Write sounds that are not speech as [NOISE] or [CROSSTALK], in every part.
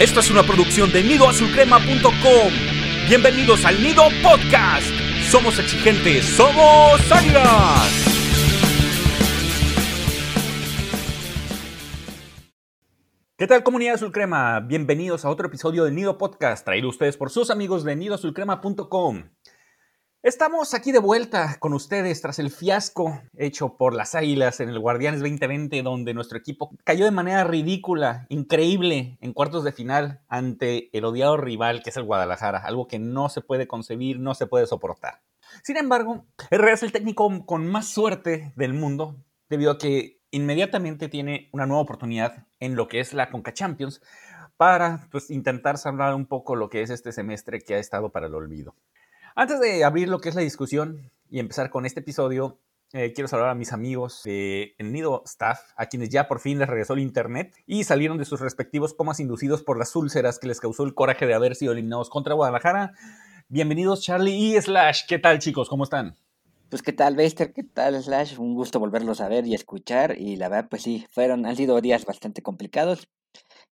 Esto es una producción de nidoazulcrema.com. Bienvenidos al Nido Podcast. Somos exigentes, somos águilas. ¿Qué tal comunidad Azul Crema? Bienvenidos a otro episodio del Nido Podcast, traído ustedes por sus amigos de nidoazulcrema.com. Estamos aquí de vuelta con ustedes tras el fiasco hecho por las Águilas en el Guardianes 2020, donde nuestro equipo cayó de manera ridícula, increíble, en cuartos de final ante el odiado rival que es el Guadalajara, algo que no se puede concebir, no se puede soportar. Sin embargo, Herrera es el técnico con más suerte del mundo, debido a que inmediatamente tiene una nueva oportunidad en lo que es la Conca Champions para pues, intentar salvar un poco lo que es este semestre que ha estado para el olvido. Antes de abrir lo que es la discusión y empezar con este episodio, eh, quiero saludar a mis amigos de Nido Staff, a quienes ya por fin les regresó el internet y salieron de sus respectivos comas inducidos por las úlceras que les causó el coraje de haber sido eliminados contra Guadalajara. Bienvenidos Charlie y Slash. ¿Qué tal chicos? ¿Cómo están? Pues qué tal, Bester, qué tal, Slash, un gusto volverlos a ver y escuchar. Y la verdad, pues sí, fueron, han sido días bastante complicados.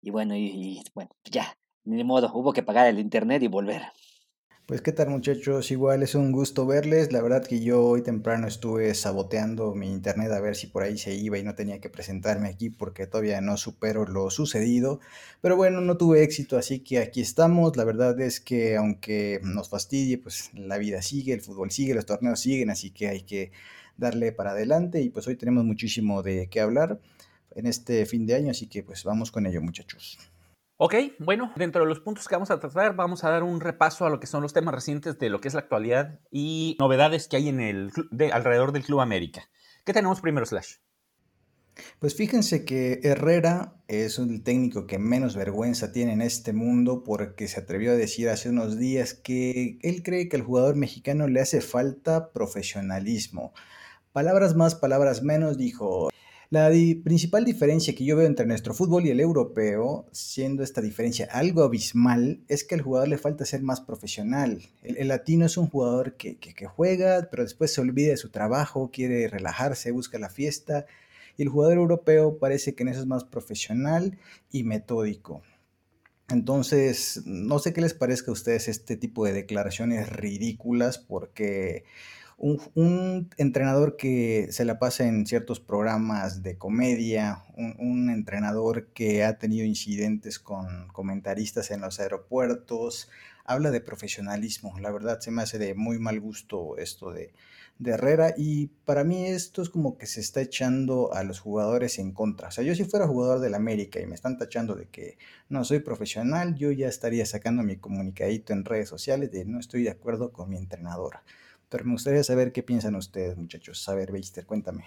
Y bueno, y bueno, ya, ni modo, hubo que pagar el internet y volver. Pues qué tal muchachos, igual es un gusto verles. La verdad que yo hoy temprano estuve saboteando mi internet a ver si por ahí se iba y no tenía que presentarme aquí porque todavía no supero lo sucedido. Pero bueno, no tuve éxito, así que aquí estamos. La verdad es que aunque nos fastidie, pues la vida sigue, el fútbol sigue, los torneos siguen, así que hay que darle para adelante y pues hoy tenemos muchísimo de qué hablar en este fin de año, así que pues vamos con ello muchachos. Ok, bueno, dentro de los puntos que vamos a tratar, vamos a dar un repaso a lo que son los temas recientes de lo que es la actualidad y novedades que hay en el de, alrededor del Club América. ¿Qué tenemos primero, Slash? Pues fíjense que Herrera es el técnico que menos vergüenza tiene en este mundo porque se atrevió a decir hace unos días que él cree que al jugador mexicano le hace falta profesionalismo. Palabras más, palabras menos, dijo, la principal diferencia que yo veo entre nuestro fútbol y el europeo, siendo esta diferencia algo abismal, es que al jugador le falta ser más profesional. El, latino es un jugador que, que, juega, pero después se olvida de su trabajo, quiere relajarse, busca la fiesta. Y el jugador europeo parece que en eso es más profesional y metódico. Entonces, no sé qué les parezca a ustedes este tipo de declaraciones ridículas porque un, entrenador que se la pasa en ciertos programas de comedia, un, entrenador que ha tenido incidentes con comentaristas en los aeropuertos, habla de profesionalismo. La verdad se me hace de muy mal gusto esto de, de Herrera y para mí esto es como que se está echando a los jugadores en contra. O sea, yo si fuera jugador del América y me están tachando de que no soy profesional, yo ya estaría sacando mi comunicadito en redes sociales de no estoy de acuerdo con mi entrenador. Pero me gustaría saber qué piensan ustedes, muchachos. A ver, Beister, cuéntame.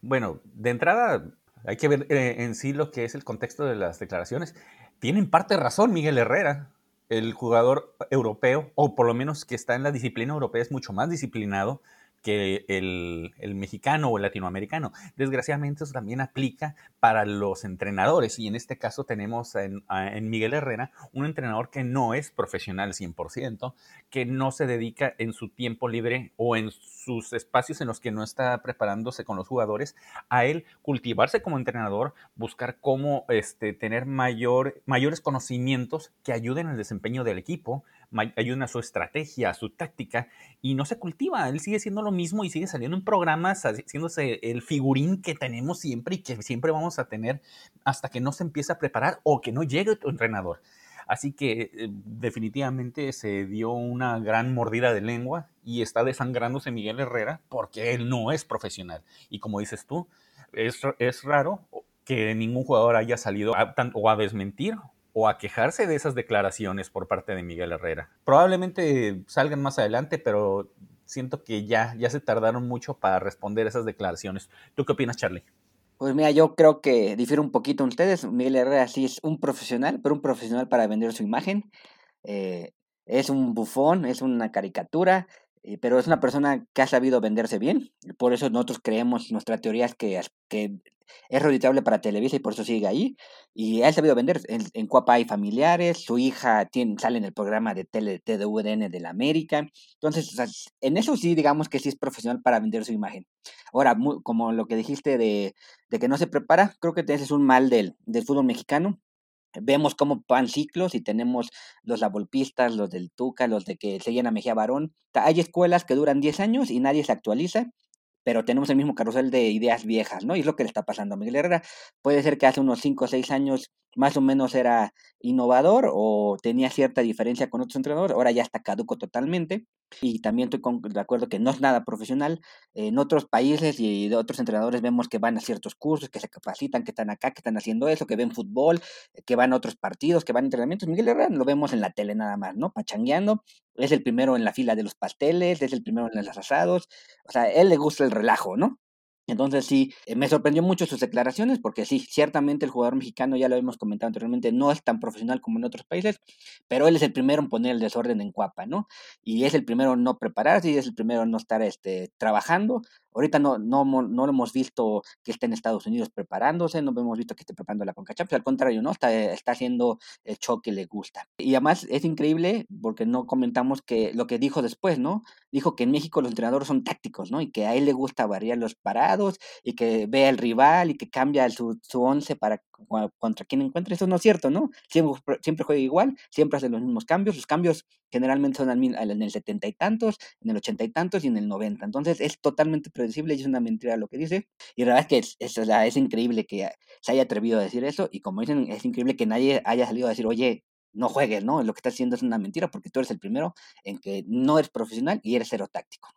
Bueno, de entrada hay que ver eh, en sí lo que es el contexto de las declaraciones. Tiene en parte razón Miguel Herrera. El jugador europeo, o por lo menos que está en la disciplina europea, es mucho más disciplinado que el, mexicano o el latinoamericano. Desgraciadamente eso también aplica para los entrenadores y en este caso tenemos en, en, Miguel Herrera un entrenador que no es profesional 100%, que no se dedica en su tiempo libre o en sus espacios en los que no está preparándose con los jugadores a él cultivarse como entrenador, buscar cómo este, tener mayor, mayores conocimientos que ayuden al desempeño del equipo, ayuden a su estrategia, a su táctica, y no se cultiva. Él sigue siendo lo mismo y sigue saliendo en programas, haciéndose el figurín que tenemos siempre y que siempre vamos a tener hasta que no se empiece a preparar o que no llegue tu entrenador. Así que eh, definitivamente se dio una gran mordida de lengua y está desangrándose Miguel Herrera porque él no es profesional. Y como dices tú, es, es raro que ningún jugador haya salido o a desmentir o a quejarse de esas declaraciones por parte de Miguel Herrera. Probablemente salgan más adelante, pero siento que ya, ya se tardaron mucho para responder esas declaraciones. ¿Tú qué opinas, Charlie? Pues mira, yo creo que difiere un poquito de ustedes. Miguel Herrera sí es un profesional, pero un profesional para vender su imagen. Eh, es un bufón, es una caricatura, pero es una persona que ha sabido venderse bien. Por eso nosotros creemos, nuestra teoría es que, que es reditable para Televisa y por eso sigue ahí. Y ha sabido vender. En, en Cuapa hay familiares, su hija tiene, sale en el programa de tele TDUDN de la América. Entonces, en eso sí, digamos que sí es profesional para vender su imagen. Ahora, como lo que dijiste de, de que no se prepara, creo que ese es un mal del, del fútbol mexicano vemos cómo van ciclos y tenemos los lavolpistas, los del Tuca, los de que se llena Mejía Barón. Hay escuelas que duran 10 años y nadie se actualiza pero tenemos el mismo carrusel de ideas viejas, ¿no? Y es lo que le está pasando a Miguel Herrera. Puede ser que hace unos 5 o 6 años más o menos era innovador o tenía cierta diferencia con otros entrenadores, ahora ya está caduco totalmente y también estoy de acuerdo que no es nada profesional. En otros países y de otros entrenadores vemos que van a ciertos cursos, que se capacitan, que están acá, que están haciendo eso, que ven fútbol, que van a otros partidos, que van a entrenamientos. Miguel Herrera lo vemos en la tele nada más, ¿no? Pachangueando, es el primero en la fila de los pasteles, es el primero en los asados, o sea, él le gusta el relajo, ¿no? Entonces sí, eh, me sorprendió mucho sus declaraciones porque sí, ciertamente el jugador mexicano, ya lo hemos comentado anteriormente, no es tan profesional como en otros países, pero él es el primero en poner el desorden en Cuapa, ¿no? Y es el primero en no prepararse y es el primero en no estar este, trabajando. Ahorita no, no, no lo hemos visto que esté en Estados Unidos preparándose, no hemos visto que esté preparando la Conca al contrario, ¿no? Está, está haciendo el show que le gusta. Y además es increíble porque no comentamos que lo que dijo después, ¿no? Dijo que en México los entrenadores son tácticos, ¿no? Y que a él le gusta variar los parados y que vea al rival y que cambia su, su once para contra quien encuentre. Eso no es cierto, ¿no? Siempre, siempre juega igual, siempre hace los mismos cambios. Los cambios generalmente son en el setenta y tantos, en el ochenta y tantos y en el noventa. Entonces es totalmente y es una mentira lo que dice. Y la verdad es que es, increíble que se haya atrevido a decir eso. Y como dicen, es increíble que nadie haya salido a decir, oye, no juegues, ¿no? Lo que estás haciendo es una mentira porque tú eres el primero en que no eres profesional y eres cero táctico.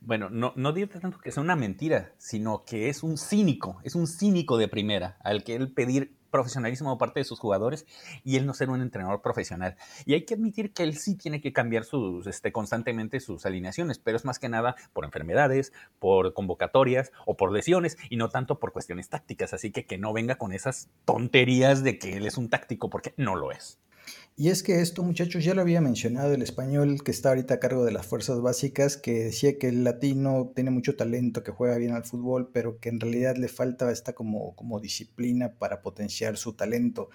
Bueno, no, no digo tanto que sea una mentira, sino que es un cínico, es un cínico de primera, al que él pedir profesionalismo por parte de sus jugadores y él no ser un entrenador profesional. Y hay que admitir que él sí tiene que cambiar sus, este, constantemente sus alineaciones, pero es más que nada por enfermedades, por convocatorias o por lesiones y no tanto por cuestiones tácticas. Así que que no venga con esas tonterías de que él es un táctico porque no lo es. Y es que esto, muchachos, ya lo había mencionado el español que está ahorita a cargo de las fuerzas básicas, que decía que el latino tiene mucho talento, que juega bien al fútbol, pero que en realidad le falta esta como, como disciplina para potenciar su talento.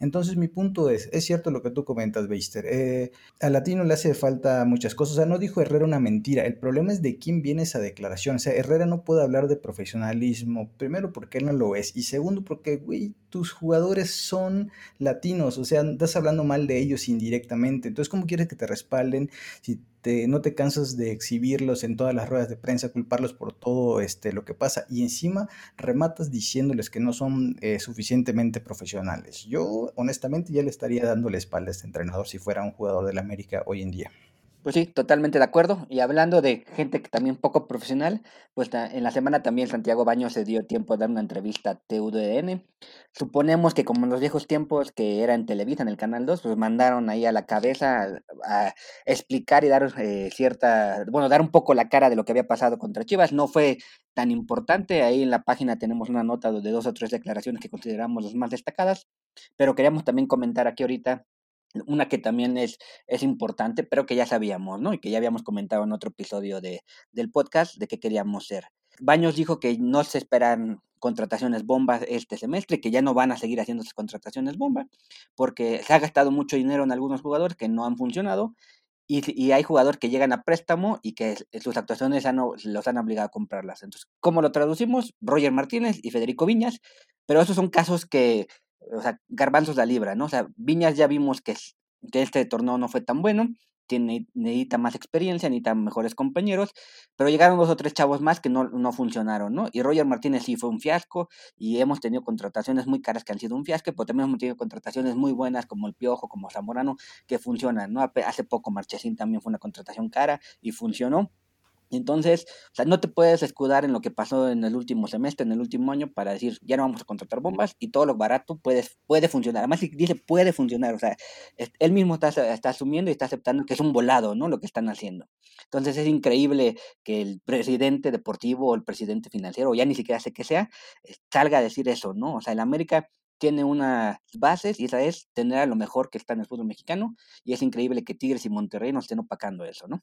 Entonces mi punto es, es cierto lo que tú comentas, Beister, eh, al latino le hace falta muchas cosas, o sea, no dijo Herrera una mentira, el problema es de quién viene esa declaración, o sea, Herrera no puede hablar de profesionalismo, primero porque él no lo es, y segundo porque, güey, tus jugadores son latinos, o sea, estás hablando mal de ellos indirectamente. Entonces, ¿cómo quieres que te respalden si te, no te cansas de exhibirlos en todas las ruedas de prensa, culparlos por todo este, lo que pasa y encima rematas diciéndoles que no son eh, suficientemente profesionales? Yo, honestamente, ya le estaría dando la espalda a este entrenador si fuera un jugador del América hoy en día. Pues sí, totalmente de acuerdo. Y hablando de gente que también poco profesional, pues en la semana también Santiago Baños se dio tiempo de dar una entrevista a TUDN. Suponemos que como en los viejos tiempos que era en Televisa, en el Canal 2, pues mandaron ahí a la cabeza a, explicar y dar eh, cierta, bueno, dar un poco la cara de lo que había pasado contra Chivas. No fue tan importante. Ahí en la página tenemos una nota de dos o tres declaraciones que consideramos las más destacadas. Pero queríamos también comentar aquí ahorita una que también es, es importante, pero que ya sabíamos, ¿no? Y que ya habíamos comentado en otro episodio de, del podcast de qué queríamos ser. Baños dijo que no se esperan contrataciones bombas este semestre, que ya no van a seguir haciendo esas contrataciones bomba, porque se ha gastado mucho dinero en algunos jugadores que no han funcionado, y, y hay jugadores que llegan a préstamo y que sus actuaciones han, los han obligado a comprarlas. Entonces, ¿cómo lo traducimos? Roger Martínez y Federico Viñas, pero esos son casos que o sea, garbanzos la libra, ¿no? O sea, Viñas ya vimos que, que este torneo no fue tan bueno, tiene, necesita más experiencia, necesita mejores compañeros, pero llegaron dos o tres chavos más que no, no funcionaron, ¿no? Y Roger Martínez sí fue un fiasco y hemos tenido contrataciones muy caras que han sido un fiasco, pero también hemos tenido contrataciones muy buenas como el Piojo, como Zamorano, que funcionan, ¿no? Hace poco Marchesín también fue una contratación cara y funcionó. Entonces, o sea, no te puedes escudar en lo que pasó en el último semestre, en el último año, para decir, ya no vamos a contratar bombas y todo lo barato puede, puede funcionar. Además, dice puede funcionar, o sea, él mismo está, está asumiendo y está aceptando que es un volado, ¿no? Lo que están haciendo. Entonces, es increíble que el presidente deportivo o el presidente financiero, o ya ni siquiera sé qué sea, salga a decir eso, ¿no? O sea, el América tiene unas bases y esa es tener a lo mejor que está en el fútbol mexicano y es increíble que Tigres y Monterrey nos estén opacando eso, ¿no?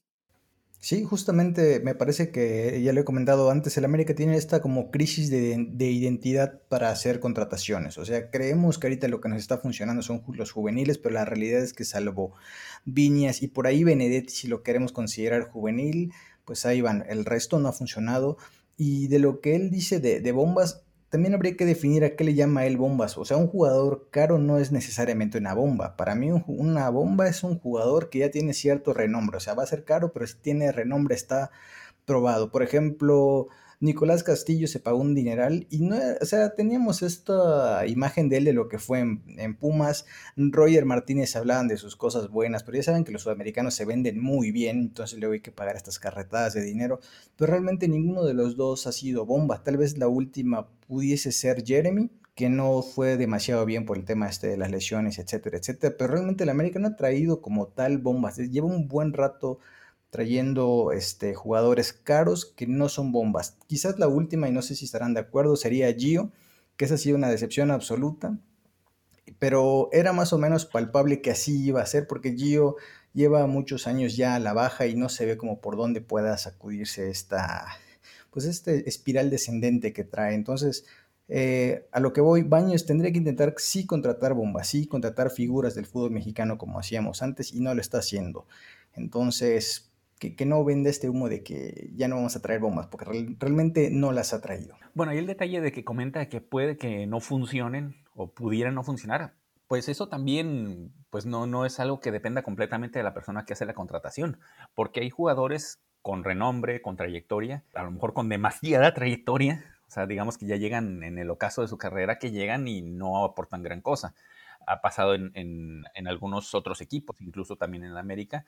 Sí, justamente me parece que, ya lo he comentado antes, el América tiene esta como crisis de, identidad para hacer contrataciones. O sea, creemos que ahorita lo que nos está funcionando son los juveniles, pero la realidad es que salvo Viñas y por ahí Benedetti, si lo queremos considerar juvenil, pues ahí van. El resto no ha funcionado. Y de lo que él dice de, de bombas, también habría que definir a qué le llama él bombas. O sea, un jugador caro no es necesariamente una bomba. Para mí una bomba es un jugador que ya tiene cierto renombre. O sea, va a ser caro, pero si tiene renombre está probado. Por ejemplo, Nicolás Castillo se pagó un dineral y no, o sea, teníamos esta imagen de él de lo que fue en, Pumas. Roger Martínez hablaban de sus cosas buenas, pero ya saben que los sudamericanos se venden muy bien, entonces luego hay que pagar estas carretadas de dinero. Pero realmente ninguno de los dos ha sido bomba. Tal vez la última pudiese ser Jeremy, que no fue demasiado bien por el tema este de las lesiones, etcétera, etcétera. Pero realmente el América no ha traído como tal bombas. Lleva un buen rato trayendo este, jugadores caros que no son bombas. Quizás la última, y no sé si estarán de acuerdo, sería Gio, que esa ha sido una decepción absoluta, pero era más o menos palpable que así iba a ser, porque Gio lleva muchos años ya a la baja y no se ve como por dónde pueda sacudirse esta, pues este espiral descendente que trae. Entonces, eh, a lo que voy, Baños tendría que intentar sí contratar bombas, sí contratar figuras del fútbol mexicano como hacíamos antes y no lo está haciendo. Entonces, que, no vende este humo de que ya no vamos a traer bombas, porque realmente no las ha traído. Bueno, y el detalle de que comenta que puede que no funcionen o pudieran no funcionar, pues eso también pues no, no es algo que dependa completamente de la persona que hace la contratación, porque hay jugadores con renombre, con trayectoria, a lo mejor con demasiada trayectoria, o sea, digamos que ya llegan en el ocaso de su carrera, que llegan y no aportan gran cosa. Ha pasado en, en, algunos otros equipos, incluso también en América,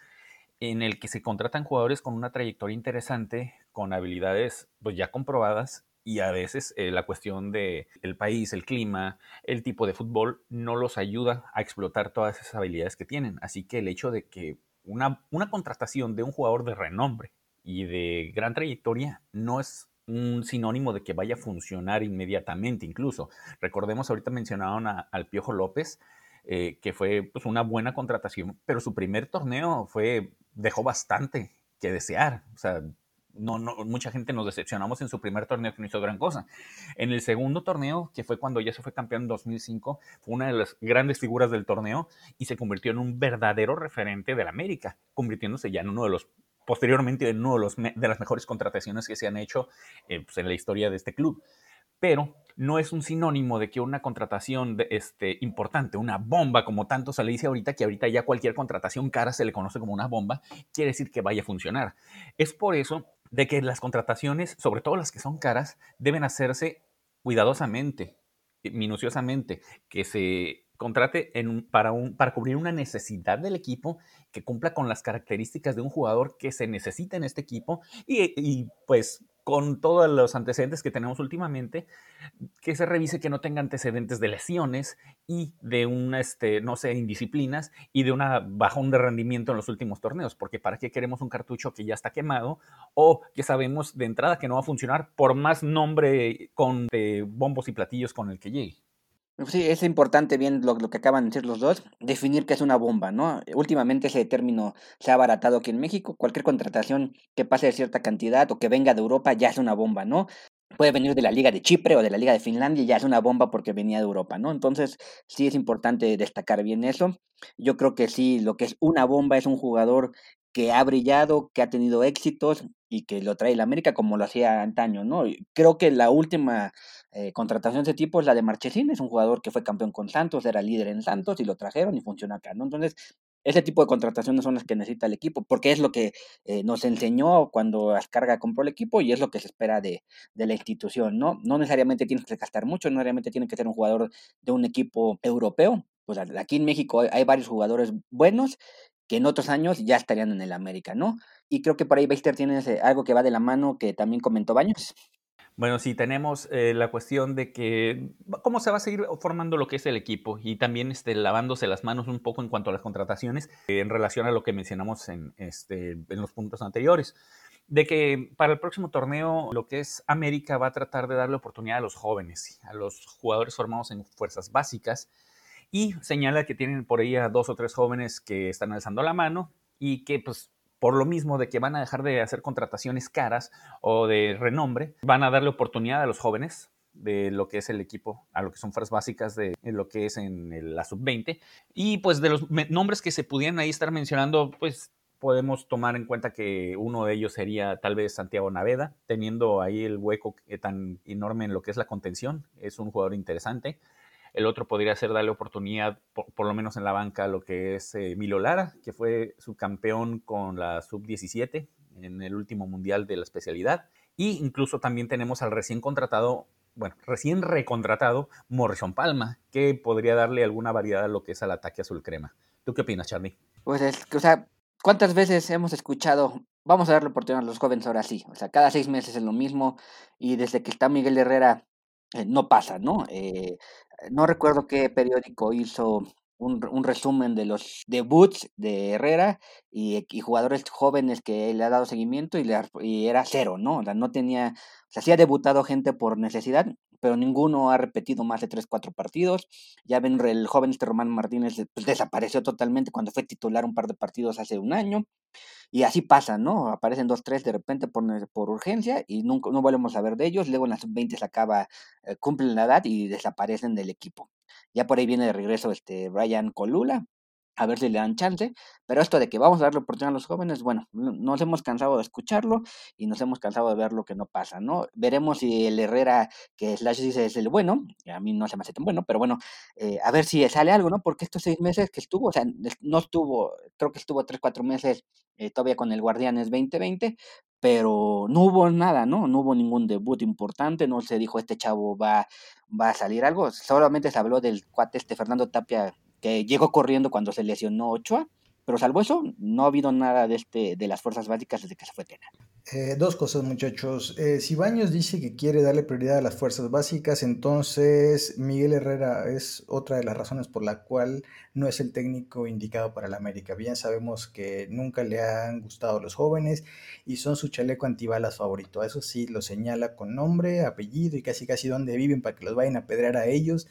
en el que se contratan jugadores con una trayectoria interesante, con habilidades pues ya comprobadas y a veces eh, la cuestión de el país, el clima, el tipo de fútbol no los ayuda a explotar todas esas habilidades que tienen. Así que el hecho de que una, una contratación de un jugador de renombre y de gran trayectoria no es un sinónimo de que vaya a funcionar inmediatamente incluso. Recordemos, ahorita mencionaron al Piojo López, eh, que fue pues, una buena contratación, pero su primer torneo fue, dejó bastante que desear. O sea, no, no, mucha gente nos decepcionamos en su primer torneo que no hizo gran cosa. En el segundo torneo, que fue cuando ya se fue campeón en 2005, fue una de las grandes figuras del torneo y se convirtió en un verdadero referente del América, convirtiéndose ya en uno de los, posteriormente, en uno de, los, de las mejores contrataciones que se han hecho eh, pues, en la historia de este club. Pero no es un sinónimo de que una contratación este, importante, una bomba, como tanto se le dice ahorita, que ahorita ya cualquier contratación cara se le conoce como una bomba, quiere decir que vaya a funcionar. Es por eso de que las contrataciones, sobre todo las que son caras, deben hacerse cuidadosamente, minuciosamente, que se contrate para, para cubrir una necesidad del equipo que cumpla con las características de un jugador que se necesita en este equipo y pues con todos los antecedentes que tenemos últimamente, que se revise que no tenga antecedentes de lesiones y de una, este, no sé, indisciplinas y de una bajón de rendimiento en los últimos torneos, porque ¿para qué queremos un cartucho que ya está quemado o que sabemos de entrada que no va a funcionar por más nombre con bombos y platillos con el que llegue? Sí, es importante bien lo, lo, que acaban de decir los dos, definir qué es una bomba, ¿no? Últimamente ese término se ha abaratado aquí en México, cualquier contratación que pase de cierta cantidad o que venga de Europa ya es una bomba, ¿no? Puede venir de la Liga de Chipre o de la Liga de Finlandia y ya es una bomba porque venía de Europa, ¿no? Entonces sí es importante destacar bien eso. Yo creo que sí, lo que es una bomba es un jugador que ha brillado, que ha tenido éxitos y que lo trae la América como lo hacía antaño, ¿no? Creo que la última eh, contratación de ese tipo es la de Marchesín, es un jugador que fue campeón con Santos, era líder en Santos y lo trajeron y funciona acá, ¿no? Entonces, ese tipo de contrataciones son las que necesita el equipo, porque es lo que eh, nos enseñó cuando Ascarga compró el equipo y es lo que se espera de, la institución, ¿no? No necesariamente tienes que gastar mucho, no necesariamente tiene que ser un jugador de un equipo europeo. Pues aquí en México hay varios jugadores buenos que en otros años ya estarían en el América, ¿no? Y creo que por ahí Beister tiene algo que va de la mano que también comentó Baños. Bueno, sí, tenemos eh, la cuestión de que cómo se va a seguir formando lo que es el equipo y también este, lavándose las manos un poco en cuanto a las contrataciones eh, en relación a lo que mencionamos en, este, en los puntos anteriores. De que para el próximo torneo lo que es América va a tratar de darle oportunidad a los jóvenes, a los jugadores formados en fuerzas básicas y señala que tienen por ahí a dos o tres jóvenes que están alzando la mano y que pues por lo mismo de que van a dejar de hacer contrataciones caras o de renombre, van a darle oportunidad a los jóvenes de lo que es el equipo, a lo que son fuerzas básicas de lo que es en la sub-20. Y pues de los nombres que se pudieran ahí estar mencionando, pues podemos tomar en cuenta que uno de ellos sería tal vez Santiago Naveda, teniendo ahí el hueco tan enorme en lo que es la contención. Es un jugador interesante. El otro podría ser darle oportunidad, por, lo menos en la banca, lo que es eh, Milo Lara, que fue subcampeón con la sub-17 en el último mundial de la especialidad. Y incluso también tenemos al recién contratado, bueno, recién recontratado Morrison Palma, que podría darle alguna variedad a lo que es al ataque azul crema. ¿Tú qué opinas, Charlie? Pues es o sea, ¿cuántas veces hemos escuchado, vamos a darle oportunidad a los jóvenes ahora sí? O sea, cada seis meses es lo mismo y desde que está Miguel Herrera eh, no pasa, ¿no? Eh, no recuerdo qué periódico hizo un, un, resumen de los debuts de Herrera y, y, jugadores jóvenes que le ha dado seguimiento y, le, y era cero, ¿no? O sea, no tenía, o sea, sí ha debutado gente por necesidad, pero ninguno ha repetido más de 3, 4 partidos. Ya ven, el joven este Román Martínez pues, desapareció totalmente cuando fue titular un par de partidos hace un año. Y así pasa, ¿no? Aparecen dos, tres de repente por, por urgencia y nunca, no volvemos a ver de ellos. Luego en las 20 se acaba, eh, cumplen la edad y desaparecen del equipo. Ya por ahí viene de regreso este Brian Colula, a ver si le dan chance. Pero esto de que vamos a darle oportunidad a los jóvenes, bueno, nos hemos cansado de escucharlo y nos hemos cansado de ver lo que no pasa, ¿no? Veremos si el Herrera, que Slash dice es el bueno, a mí no se me hace tan bueno, pero bueno, eh, a ver si sale algo, ¿no? Porque estos seis meses que estuvo, o sea, no estuvo, creo que estuvo tres, cuatro meses eh, todavía con el Guardianes 2020, pero no hubo nada, ¿no? No hubo ningún debut importante, no se dijo este chavo va, va a salir algo, solamente se habló del cuate este Fernando Tapia que llegó corriendo cuando se lesionó Ochoa, pero salvo eso, no ha habido nada de, este, de las fuerzas básicas desde que se fue Tena. Eh, dos cosas, muchachos. Eh, si Baños dice que quiere darle prioridad a las fuerzas básicas, entonces Miguel Herrera es otra de las razones por la cual no es el técnico indicado para la América. Bien sabemos que nunca le han gustado los jóvenes y son su chaleco antibalas favorito. Eso sí, lo señala con nombre, apellido y casi casi dónde viven para que los vayan a pedrear a ellos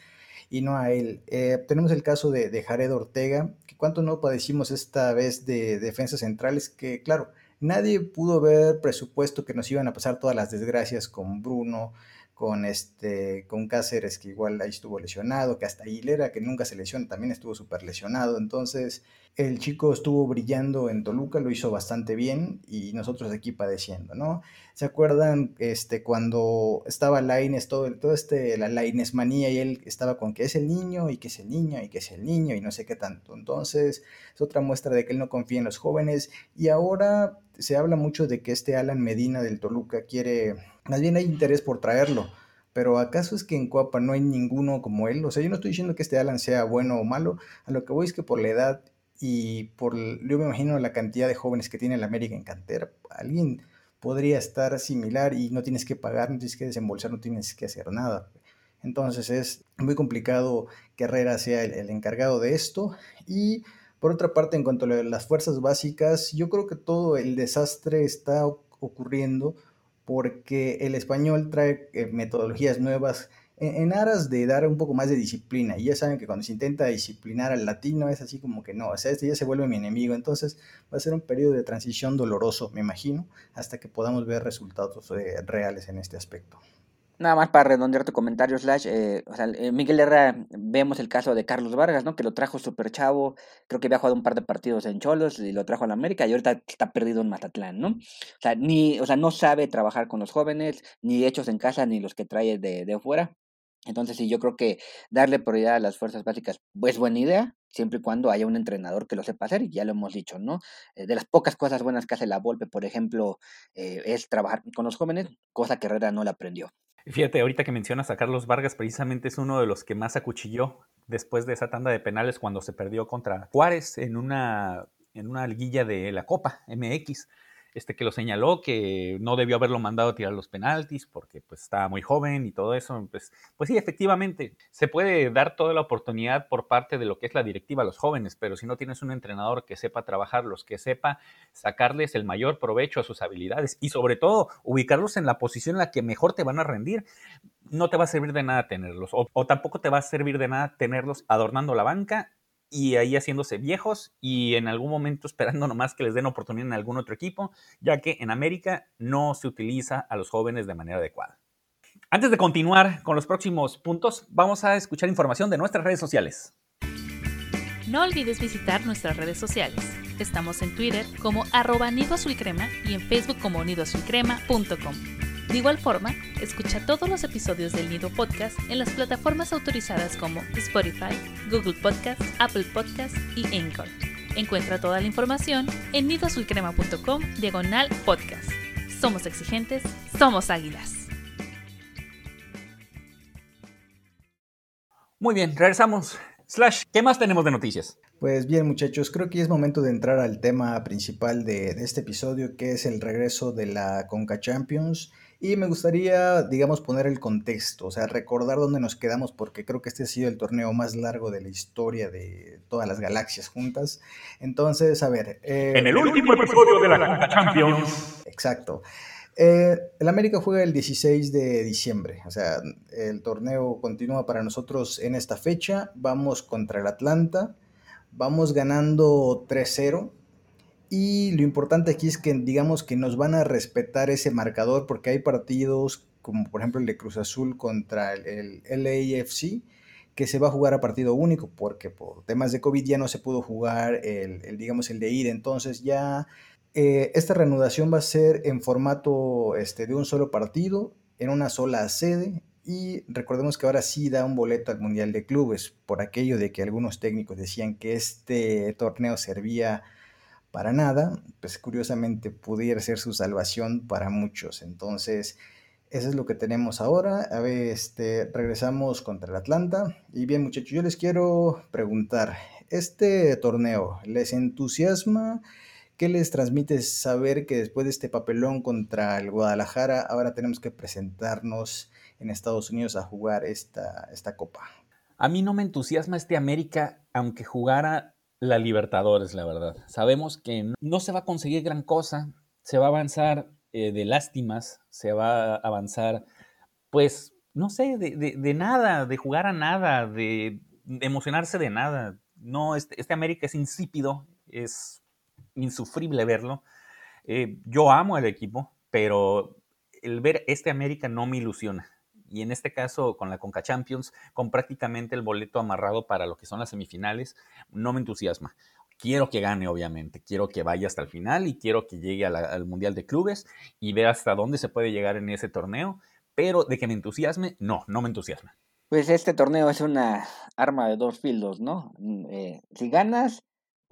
y no a él. Eh, tenemos el caso de, Jared Ortega, que cuánto no padecimos esta vez de defensas centrales, que claro, nadie pudo ver presupuesto que nos iban a pasar todas las desgracias con Bruno, con este con Cáceres que igual ahí estuvo lesionado, que hasta Aguilera que nunca se lesionó también estuvo súper lesionado, entonces el chico estuvo brillando en Toluca, lo hizo bastante bien y nosotros aquí padeciendo, ¿no? ¿Se acuerdan este cuando estaba Laines todo todo este la Laines manía y él estaba con que es el niño y que es el niño y que es el niño y no sé qué tanto. Entonces, es otra muestra de que él no confía en los jóvenes y ahora se habla mucho de que este Alan Medina del Toluca quiere más bien hay interés por traerlo. Pero ¿acaso es que en Coapa no hay ninguno como él? O sea, yo no estoy diciendo que este Alan sea bueno o malo. A lo que voy es que por la edad y por, yo me imagino la cantidad de jóvenes que tiene el América en cantera, alguien podría estar similar y no tienes que pagar, no tienes que desembolsar, no tienes que hacer nada. Entonces es muy complicado que Herrera sea el, el encargado de esto. Y por otra parte, en cuanto a las fuerzas básicas, yo creo que todo el desastre está ocurriendo porque el español trae eh, metodologías nuevas en, aras de dar un poco más de disciplina. Y ya saben que cuando se intenta disciplinar al latino es así como que no, o sea, este ya se vuelve mi enemigo. Entonces va a ser un periodo de transición doloroso, me imagino, hasta que podamos ver resultados eh, reales en este aspecto. Nada más para redondear tu comentario, Slash, eh, o sea, eh, Miguel Herrera, vemos el caso de Carlos Vargas, ¿no? Que lo trajo súper chavo, creo que había jugado un par de partidos en Cholos y lo trajo a la América y ahorita está perdido en Matatlán, ¿no? O sea, ni, o sea, no sabe trabajar con los jóvenes, ni hechos en casa, ni los que trae de, de afuera. Entonces, sí, yo creo que darle prioridad a las fuerzas básicas es buena idea, siempre y cuando haya un entrenador que lo sepa hacer, y ya lo hemos dicho, ¿no? Eh, de las pocas cosas buenas que hace la Volpe, por ejemplo, es trabajar con los jóvenes, cosa que Herrera no le aprendió. Fíjate, ahorita que mencionas a Carlos Vargas, precisamente es uno de los que más acuchilló después de esa tanda de penales cuando se perdió contra Juárez en una, en una liguilla de la Copa MX este, que lo señaló, que no debió haberlo mandado a tirar los penaltis porque pues estaba muy joven y todo eso. Pues, pues sí, efectivamente, se puede dar toda la oportunidad por parte de lo que es la directiva a los jóvenes, pero si no tienes un entrenador que sepa trabajarlos, que sepa sacarles el mayor provecho a sus habilidades y sobre todo ubicarlos en la posición en la que mejor te van a rendir, no te va a servir de nada tenerlos o, o tampoco te va a servir de nada tenerlos adornando la banca y ahí haciéndose viejos y en algún momento [LAUGHS] esperando nomás que les den oportunidad en algún otro equipo, ya que en América no se utiliza a los jóvenes de manera adecuada. Antes de continuar con los próximos puntos, vamos a escuchar información de nuestras redes sociales. No olvides visitar nuestras redes sociales. Estamos en Twitter como arroba y en Facebook como nidoazulcrema.com. De igual forma, escucha todos los episodios del Nido Podcast en las plataformas autorizadas como Spotify, Google Podcast, Apple Podcast y Anchor. Encuentra toda la información en nidoazulcrema.com diagonal podcast. Somos exigentes, somos águilas. Muy bien, regresamos. Slash, ¿qué más tenemos de noticias? Pues bien muchachos, creo que es momento de entrar al tema principal de, de, este episodio, que es el regreso de la Conca Champions. Y me gustaría, digamos, poner el contexto, o sea, recordar dónde nos quedamos, porque creo que este ha sido el torneo más largo de la historia de todas las galaxias juntas. Entonces, a ver. Eh, en el último episodio de la Conca Champions. Exacto. Eh, el América juega el 16 de diciembre, o sea, el torneo continúa para nosotros en esta fecha. Vamos contra el Atlanta, vamos ganando 3-0 y lo importante aquí es que digamos que nos van a respetar ese marcador porque hay partidos como por ejemplo el de Cruz Azul contra el, LAFC que se va a jugar a partido único porque por temas de COVID ya no se pudo jugar el, el digamos el de ida. Entonces ya eh, esta reanudación va a ser en formato este, de un solo partido, en una sola sede. Y recordemos que ahora sí da un boleto al Mundial de Clubes, por aquello de que algunos técnicos decían que este torneo servía para nada, pues curiosamente pudiera ser su salvación para muchos. Entonces, eso es lo que tenemos ahora. A ver, este, regresamos contra el Atlanta. Y bien, muchachos, yo les quiero preguntar, ¿este torneo les entusiasma? ¿Qué les transmite saber que después de este papelón contra el Guadalajara, ahora tenemos que presentarnos en Estados Unidos a jugar esta, esta copa? A mí no me entusiasma este América, aunque jugara la Libertadores, la verdad. Sabemos que no se va a conseguir gran cosa, se va a avanzar eh, de lástimas, se va a avanzar, pues, no sé, de, nada, de jugar a nada, de, emocionarse de nada. No, este, este, América es insípido, es insufrible verlo. Eh, yo amo el equipo, pero el ver este América no me ilusiona y en este caso con la Conca Champions, con prácticamente el boleto amarrado para lo que son las semifinales, no me entusiasma. Quiero que gane, obviamente, quiero que vaya hasta el final y quiero que llegue al Mundial de Clubes y vea hasta dónde se puede llegar en ese torneo, pero de que me entusiasme, no, no me entusiasma. Pues este torneo es una arma de dos filos, ¿no? Mm, eh, si ganas,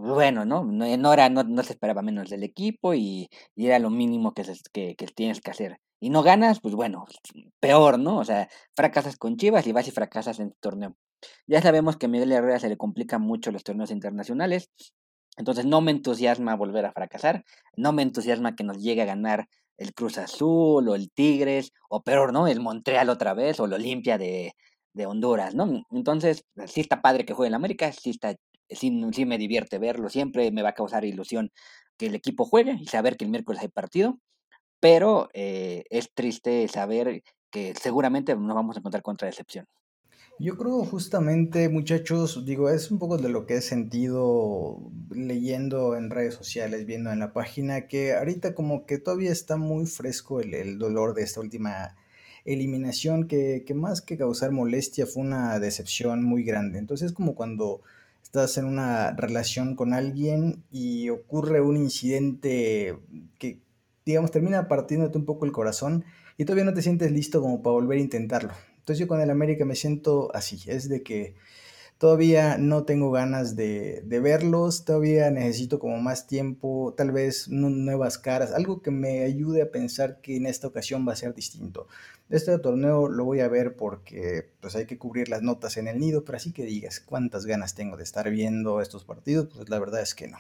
bueno, ¿no? No, era, no, se esperaba menos del equipo y, era lo mínimo que, que, que, tienes que hacer y no ganas, pues bueno, peor, ¿no? O sea, fracasas con Chivas y vas y fracasas en el torneo. Ya sabemos que a Miguel Herrera se le complican mucho los torneos internacionales, entonces no me entusiasma volver a fracasar, no me entusiasma que nos llegue a ganar el Cruz Azul o el Tigres, o peor, ¿no? El Montreal otra vez, o el Olimpia de, de Honduras, ¿no? Entonces, sí está padre que juegue en América, sí, está, sí, me divierte verlo, siempre me va a causar ilusión que el equipo juegue y saber que el miércoles hay partido, pero eh, es triste saber que seguramente nos vamos a encontrar contra decepción. Yo creo justamente, muchachos, digo, es un poco de lo que he sentido leyendo en redes sociales, viendo en la página, que ahorita como que todavía está muy fresco el, dolor de esta última eliminación, que, que, más que causar molestia fue una decepción muy grande. Entonces es como cuando estás en una relación con alguien y ocurre un incidente que digamos, termina partiéndote un poco el corazón y todavía no te sientes listo como para volver a intentarlo. Entonces yo con el América me siento así, es de que todavía no tengo ganas de, verlos, todavía necesito como más tiempo, tal vez nuevas caras, algo que me ayude a pensar que en esta ocasión va a ser distinto. Este torneo lo voy a ver porque pues hay que cubrir las notas en el nido, pero así que digas cuántas ganas tengo de estar viendo estos partidos, pues la verdad es que no.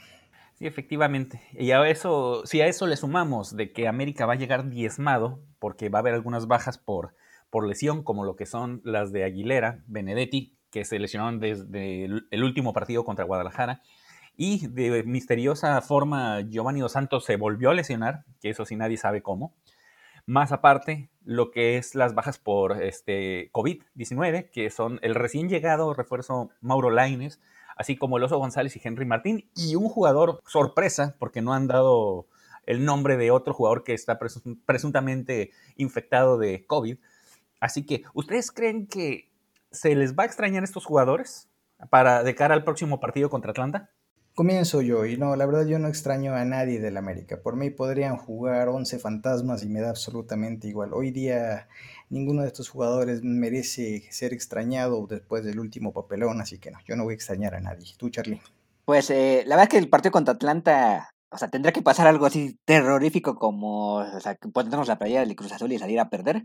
Sí, efectivamente. Y a eso, si a eso le sumamos de que América va a llegar diezmado, porque va a haber algunas bajas por, por lesión, como lo que son las de Aguilera, Benedetti, que se lesionaron desde el último partido contra Guadalajara, y de misteriosa forma Giovanni Dos Santos se volvió a lesionar, que eso sí nadie sabe cómo. Más aparte, lo que es las bajas por este COVID-19, que son el recién llegado refuerzo Mauro Laines, así como el Oso González y Henry Martín, y un jugador sorpresa, porque no han dado el nombre de otro jugador que está presuntamente infectado de COVID. Así que, ¿ustedes creen que se les va a extrañar a estos jugadores? para de cara al próximo partido contra Atlanta? Comienzo yo, y no, la verdad yo no extraño a nadie del América. Por mí podrían jugar 11 fantasmas y me da absolutamente igual. Hoy día ninguno de estos jugadores merece ser extrañado después del último papelón, así que no, yo no voy a extrañar a nadie. ¿Tú, Charlie? Pues eh, la verdad es que el partido contra Atlanta, o sea, tendría que pasar algo así terrorífico como, o sea, ponernos la playa del Cruz Azul y salir a perder.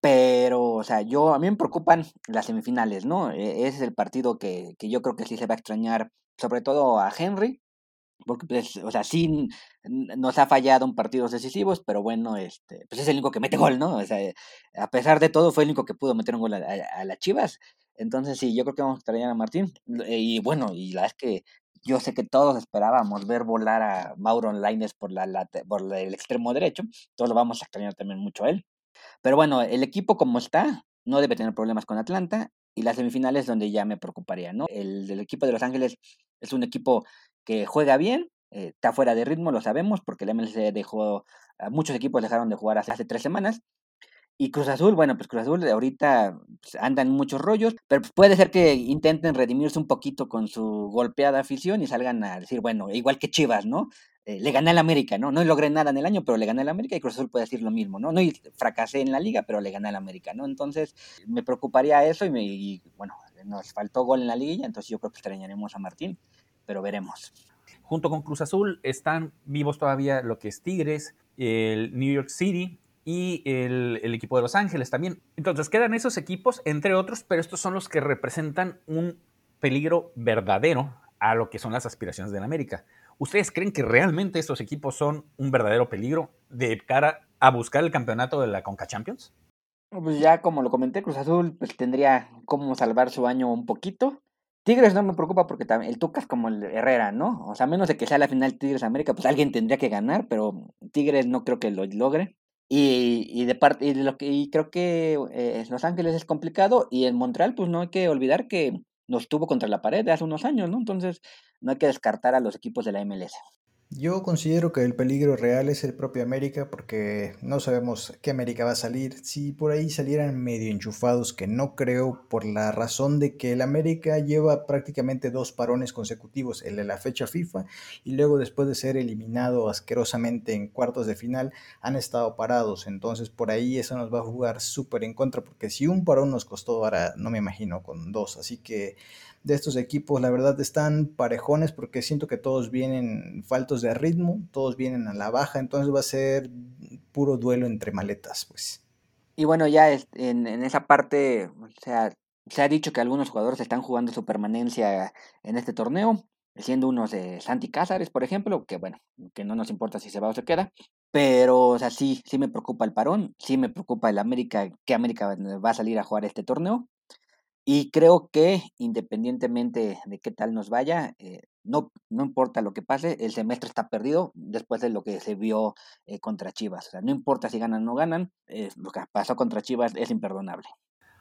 Pero, o sea, yo, a mí me preocupan las semifinales, ¿no? E, ese es el partido que, que yo creo que sí se va a extrañar sobre todo a Henry, porque pues, o sea, sí nos ha fallado en partidos decisivos, pero bueno, este, pues es el único que mete gol, ¿no? O sea, a pesar de todo, fue el único que pudo meter un gol a, a, las Chivas. Entonces, sí, yo creo que vamos a extrañar a Martín. Y bueno, y la es que yo sé que todos esperábamos ver volar a Mauro Laines por, la, por el extremo derecho. Todos lo vamos a extrañar también mucho a él. Pero bueno, el equipo como está, no debe tener problemas con Atlanta. Y las semifinales donde ya me preocuparía, ¿no? El del equipo de Los Ángeles es un equipo que juega bien, eh, está fuera de ritmo, lo sabemos, porque el MLC dejó, muchos equipos dejaron de jugar hace, hace tres semanas. Y Cruz Azul, bueno, pues Cruz Azul ahorita pues, anda en muchos rollos, pero pues, puede ser que intenten redimirse un poquito con su golpeada afición y salgan a decir, bueno, igual que Chivas, ¿no? Eh, le gané al América, ¿no? No logré nada en el año, pero le gané al América y Cruz Azul puede decir lo mismo, ¿no? No fracasé en la liga, pero le gané al América, ¿no? Entonces me preocuparía eso y, me, y bueno, nos faltó gol en la liga, entonces yo creo que extrañaremos a Martín pero veremos. Junto con Cruz Azul están vivos todavía lo que es Tigres, el New York City y el, equipo de Los Ángeles también. Entonces quedan esos equipos, entre otros, pero estos son los que representan un peligro verdadero a lo que son las aspiraciones de América. ¿Ustedes creen que realmente estos equipos son un verdadero peligro de cara a buscar el campeonato de la Conca Champions? Pues ya como lo comenté, Cruz Azul pues tendría como salvar su año un poquito. Tigres no me preocupa porque también el Tuca es como el Herrera, ¿no? O sea, a menos de que sea la final Tigres América, pues alguien tendría que ganar, pero Tigres no creo que lo logre. Y, y de parte y, lo que, y creo que eh, Los Ángeles es complicado y en Montreal pues no hay que olvidar que nos tuvo contra la pared de hace unos años, ¿no? Entonces no hay que descartar a los equipos de la MLS. Yo considero que el peligro real es el propio América porque no sabemos qué América va a salir. Si por ahí salieran medio enchufados, que no creo por la razón de que el América lleva prácticamente dos parones consecutivos, el de la fecha FIFA y luego después de ser eliminado asquerosamente en cuartos de final han estado parados. Entonces por ahí eso nos va a jugar súper en contra porque si un parón nos costó ahora no me imagino con dos. Así que de estos equipos, la verdad, están parejones porque siento que todos vienen faltos de ritmo, todos vienen a la baja, entonces va a ser puro duelo entre maletas, pues. Y bueno, ya en, en esa parte, o sea, se ha dicho que algunos jugadores están jugando su permanencia en este torneo, siendo unos de Santi Cázares, por ejemplo, que bueno, que no nos importa si se va o se queda, pero, o sea, sí, sí me preocupa el parón, sí me preocupa el América, que América va a salir a jugar este torneo, y creo que independientemente de qué tal nos vaya, eh, no, no importa lo que pase, el semestre está perdido después de lo que se vio eh, contra Chivas. O sea, no importa si ganan o no ganan, lo que pasó contra Chivas es imperdonable.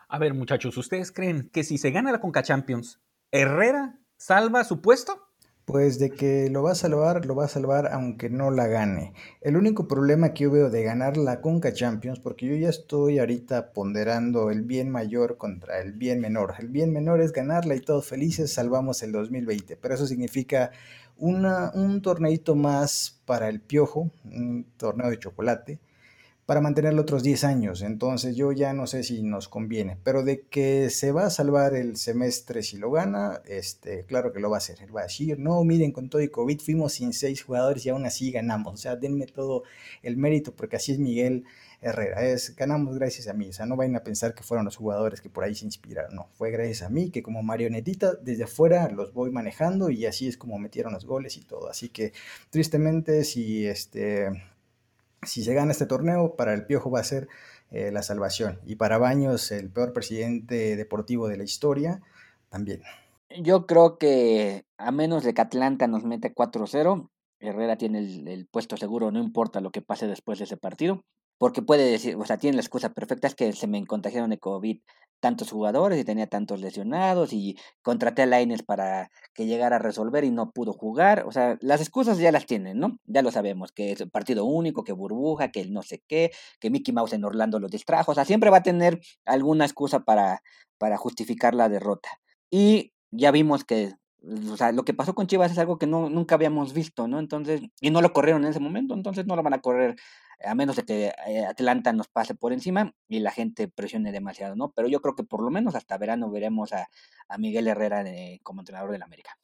A ver, muchachos, ¿ustedes creen que si se gana la Conca Champions, Herrera salva su puesto? Pues de que lo va a salvar, lo va a salvar aunque no la gane. El único problema que yo veo de ganar la Conca Champions, porque yo ya estoy ahorita ponderando el bien mayor contra el bien menor. El bien menor es ganarla y todos felices salvamos el 2020, pero eso significa una, un torneito más para el piojo, un torneo de chocolate para mantenerlo otros 10 años. Entonces yo ya no sé si nos conviene, pero de que se va a salvar el semestre si lo gana, este, claro que lo va a hacer. Él va a decir, no, miren, con todo y COVID fuimos sin seis jugadores y aún así ganamos. O sea, denme todo el mérito porque así es Miguel Herrera. Es, ganamos gracias a mí. O sea, no vayan a pensar que fueron los jugadores que por ahí se inspiraron. No, fue gracias a mí que como marionetita desde afuera los voy manejando y así es como metieron los goles y todo. Así que tristemente si este si se gana este torneo, para el Piojo va a ser eh, la salvación. Y para Baños, el peor presidente deportivo de la historia, también. Yo creo que a menos de que Atlanta nos mete 4-0, Herrera tiene el, puesto seguro, no importa lo que pase después de ese partido. Porque puede decir, o sea, tiene la excusa perfecta, es que se me contagiaron de COVID tantos jugadores y tenía tantos lesionados y contraté a Laines para que llegara a resolver y no pudo jugar. O sea, las excusas ya las tienen, ¿no? Ya lo sabemos, que es partido único, que burbuja, que el no sé qué, que Mickey Mouse en Orlando lo distrajo. O sea, siempre va a tener alguna excusa para, para justificar la derrota. Y ya vimos que o sea, lo que pasó con Chivas es algo que no, nunca habíamos visto, ¿no? Entonces, y no lo corrieron en ese momento, entonces no lo van a correr a menos de que eh, Atlanta nos pase por encima y la gente presione demasiado, ¿no? Pero yo creo que por lo menos hasta verano veremos a, a Miguel Herrera como entrenador del América.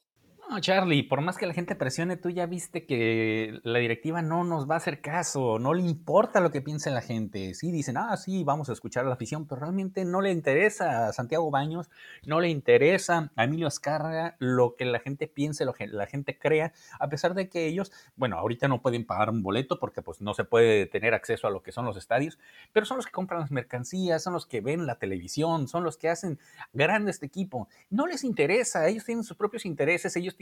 No, Charlie, por más que la gente presione, tú ya viste que la directiva no nos va a hacer caso, no le importa lo que piense la gente. Sí, dicen, ah, sí, vamos a escuchar la afición, pero realmente no le interesa a Santiago Baños, no le interesa a Emilio Azcárraga lo que la gente piense, lo que la gente crea, a pesar de que ellos, bueno, ahorita no pueden pagar un boleto porque pues no se puede tener acceso a lo que son los estadios, pero son los que compran las mercancías, son los que ven la televisión, son los que hacen grande este equipo. No les interesa, ellos tienen sus propios intereses, ellos tienen,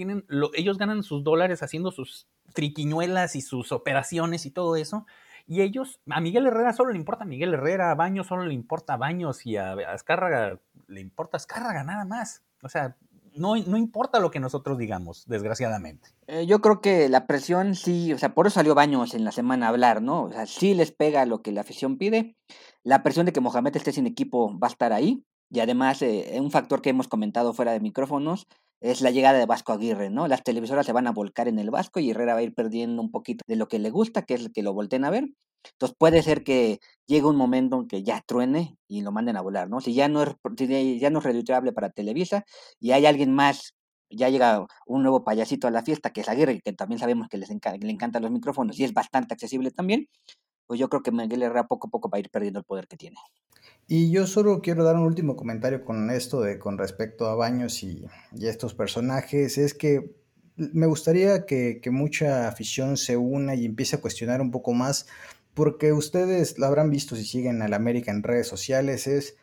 ellos ganan sus dólares haciendo sus triquiñuelas y sus operaciones y todo eso. Y ellos, a Miguel Herrera solo le importa a Miguel Herrera, a Baños solo le importa a Baños y a Azcárraga le importa a nada más. O sea, no, no, importa lo que nosotros digamos, desgraciadamente. Eh, yo creo que la presión sí, o sea, por eso salió Baños en la semana a hablar, ¿no? O sea, sí les pega lo que la afición pide. La presión de que Mohamed esté sin equipo va a estar ahí. Y además, eh, un factor que hemos comentado fuera de micrófonos es la llegada de Vasco Aguirre, ¿no? Las televisoras se van a volcar en el Vasco y Herrera va a ir perdiendo un poquito de lo que le gusta, que es que lo volteen a ver. Entonces puede ser que llegue un momento en que ya truene y lo manden a volar, ¿no? Si ya no es, ya no es para Televisa y hay alguien más, ya llega un nuevo payasito a la fiesta, que es Aguirre, que también sabemos que les le encantan los micrófonos y es bastante accesible también, pues yo creo que Miguel Herrera poco a poco va a ir perdiendo el poder que tiene. Y yo solo quiero dar un último comentario con esto de con respecto a Baños y, estos personajes. Es que me gustaría que, mucha afición se una y empiece a cuestionar un poco más, porque ustedes lo habrán visto si siguen al América en redes sociales, es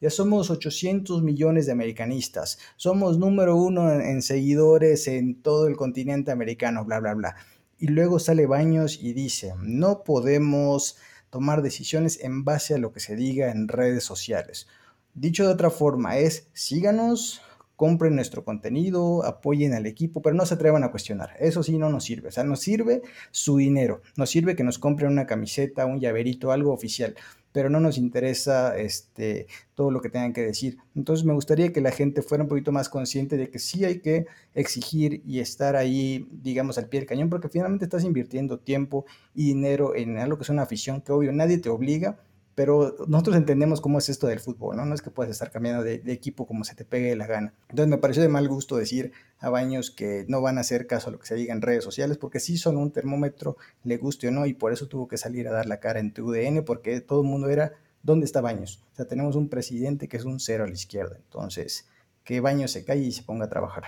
ya somos 800 millones de americanistas, somos número uno en seguidores en todo el continente americano, bla, bla, bla. Y luego sale Baños y dice, no podemos tomar decisiones en base a lo que se diga en redes sociales. Dicho de otra forma, es síganos, compren nuestro contenido, apoyen al equipo, pero no se atrevan a cuestionar. Eso sí no nos sirve. O sea, nos sirve su dinero. Nos sirve que nos compren una camiseta, un llaverito, algo oficial pero no nos interesa este, todo lo que tengan que decir. Entonces me gustaría que la gente fuera un poquito más consciente de que sí hay que exigir y estar ahí, digamos, al pie del cañón, porque finalmente estás invirtiendo tiempo y dinero en algo que es una afición que obvio nadie te obliga, pero nosotros entendemos cómo es esto del fútbol, ¿no? No es que puedas estar cambiando de, equipo como se te pegue la gana. Entonces me pareció de mal gusto decir a Baños que no van a hacer caso a lo que se diga en redes sociales, porque sí son un termómetro, le guste o no, y por eso tuvo que salir a dar la cara en TUDN, porque todo el mundo era, ¿dónde está Baños? O sea, tenemos un presidente que es un cero a la izquierda, entonces, que Baños se calle y se ponga a trabajar.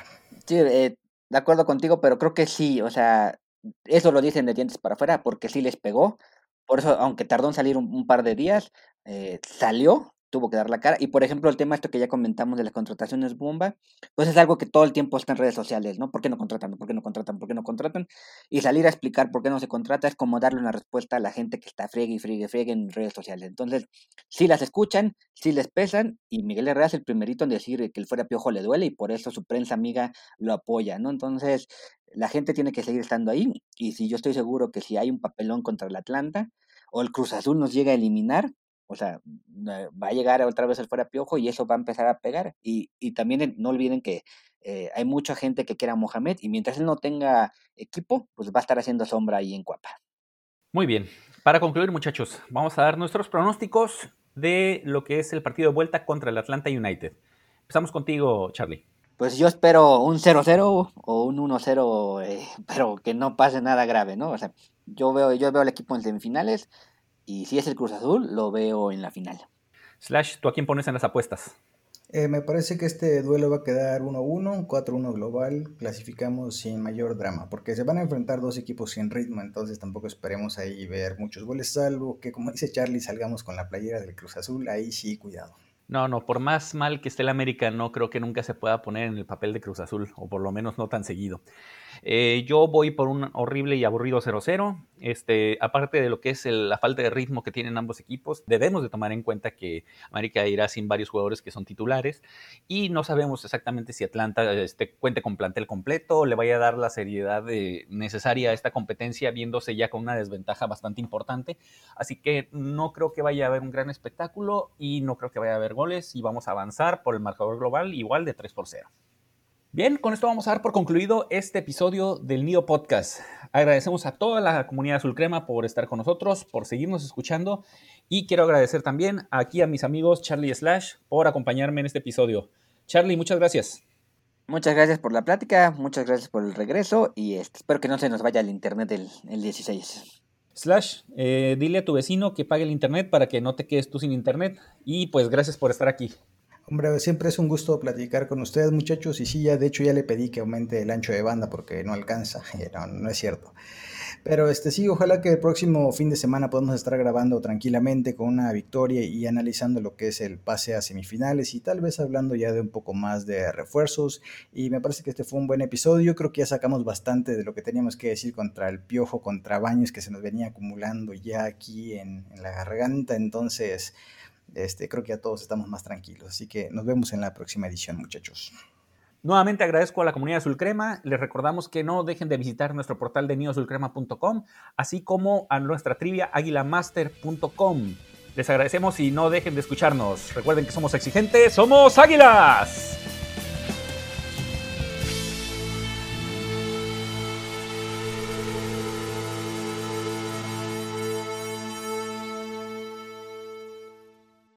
Sí, eh, de acuerdo contigo, pero creo que sí, o sea, eso lo dicen de dientes para afuera, porque sí les pegó, por eso, aunque tardó en salir un, par de días, eh, salió, tuvo que dar la cara. Y por ejemplo, el tema esto que ya comentamos de las contrataciones bomba, pues es algo que todo el tiempo está en redes sociales, ¿no? ¿Por qué no contratan? ¿Por qué no contratan? ¿Por qué no contratan? Y salir a explicar por qué no se contrata es como darle una respuesta a la gente que está friegue y friegue, friegue en redes sociales. Entonces, si las escuchan, si les pesan, y Miguel Herrera es el primerito en decir que el fuera piojo le duele y por eso su prensa amiga lo apoya, ¿no? Entonces, la gente tiene que seguir estando ahí. Y si yo estoy seguro que si hay un papelón contra el Atlanta o el Cruz Azul nos llega a eliminar, o sea, va a llegar otra vez el fuera piojo y eso va a empezar a pegar. Y, y también no olviden que eh, hay mucha gente que quiera a Mohamed y mientras él no tenga equipo, pues va a estar haciendo sombra ahí en Cuapa. Muy bien. Para concluir, muchachos, vamos a dar nuestros pronósticos de lo que es el partido de vuelta contra el Atlanta United. Empezamos contigo, Charlie. Pues yo espero un 0-0 o un 1-0, eh, pero que no pase nada grave, ¿no? O sea, yo veo, yo veo al equipo en semifinales y si es el Cruz Azul, lo veo en la final. Slash, ¿tú a quién pones en las apuestas? Eh, me parece que este duelo va a quedar 1-1, 4-1 global, clasificamos sin mayor drama, porque se van a enfrentar dos equipos sin ritmo, entonces tampoco esperemos ahí ver muchos goles, salvo que como dice Charlie, salgamos con la playera del Cruz Azul, ahí sí, cuidado. No, no, por más mal que esté el América, no creo que nunca se pueda poner en el papel de Cruz Azul, o por lo menos no tan seguido. Eh, yo voy por un horrible y aburrido 0-0. Este, aparte de lo que es la falta de ritmo que tienen ambos equipos, debemos de tomar en cuenta que América irá sin varios jugadores que son titulares y no sabemos exactamente si Atlanta este, cuente con plantel completo o le vaya a dar la seriedad necesaria a esta competencia viéndose ya con una desventaja bastante importante. Así que no creo que vaya a haber un gran espectáculo y no creo que vaya a haber goles y vamos a avanzar por el marcador global igual de 3 por 0. Bien, con esto vamos a dar por concluido este episodio del NIO Podcast. Agradecemos a toda la comunidad Azul Crema por estar con nosotros, por seguirnos escuchando y quiero agradecer también aquí a mis amigos Charlie Slash por acompañarme en este episodio. Charlie, muchas gracias. Muchas gracias por la plática, muchas gracias por el regreso y este, espero que no se nos vaya el internet el, el 16. Slash, eh, dile a tu vecino que pague el internet para que no te quedes tú sin internet y pues gracias por estar aquí. Hombre, siempre es un gusto platicar con ustedes, muchachos. Y sí, ya de hecho ya le pedí que aumente el ancho de banda porque no alcanza. [LAUGHS] No, no es cierto. Pero este sí, ojalá que el próximo fin de semana podamos estar grabando tranquilamente con una victoria y analizando lo que es el pase a semifinales y tal vez hablando ya de un poco más de refuerzos. Y me parece que este fue un buen episodio. Creo que ya sacamos bastante de lo que teníamos que decir contra el piojo, contra Baños que se nos venía acumulando ya aquí en la garganta. Entonces, este, creo que ya todos estamos más tranquilos. Así que nos vemos en la próxima edición, muchachos. Nuevamente agradezco a la comunidad Azul Crema. Les recordamos que no dejen de visitar nuestro portal de nioazulcrema.com, así como a nuestra trivia aguilamaster.com. Les agradecemos y no dejen de escucharnos. Recuerden que somos exigentes, somos águilas.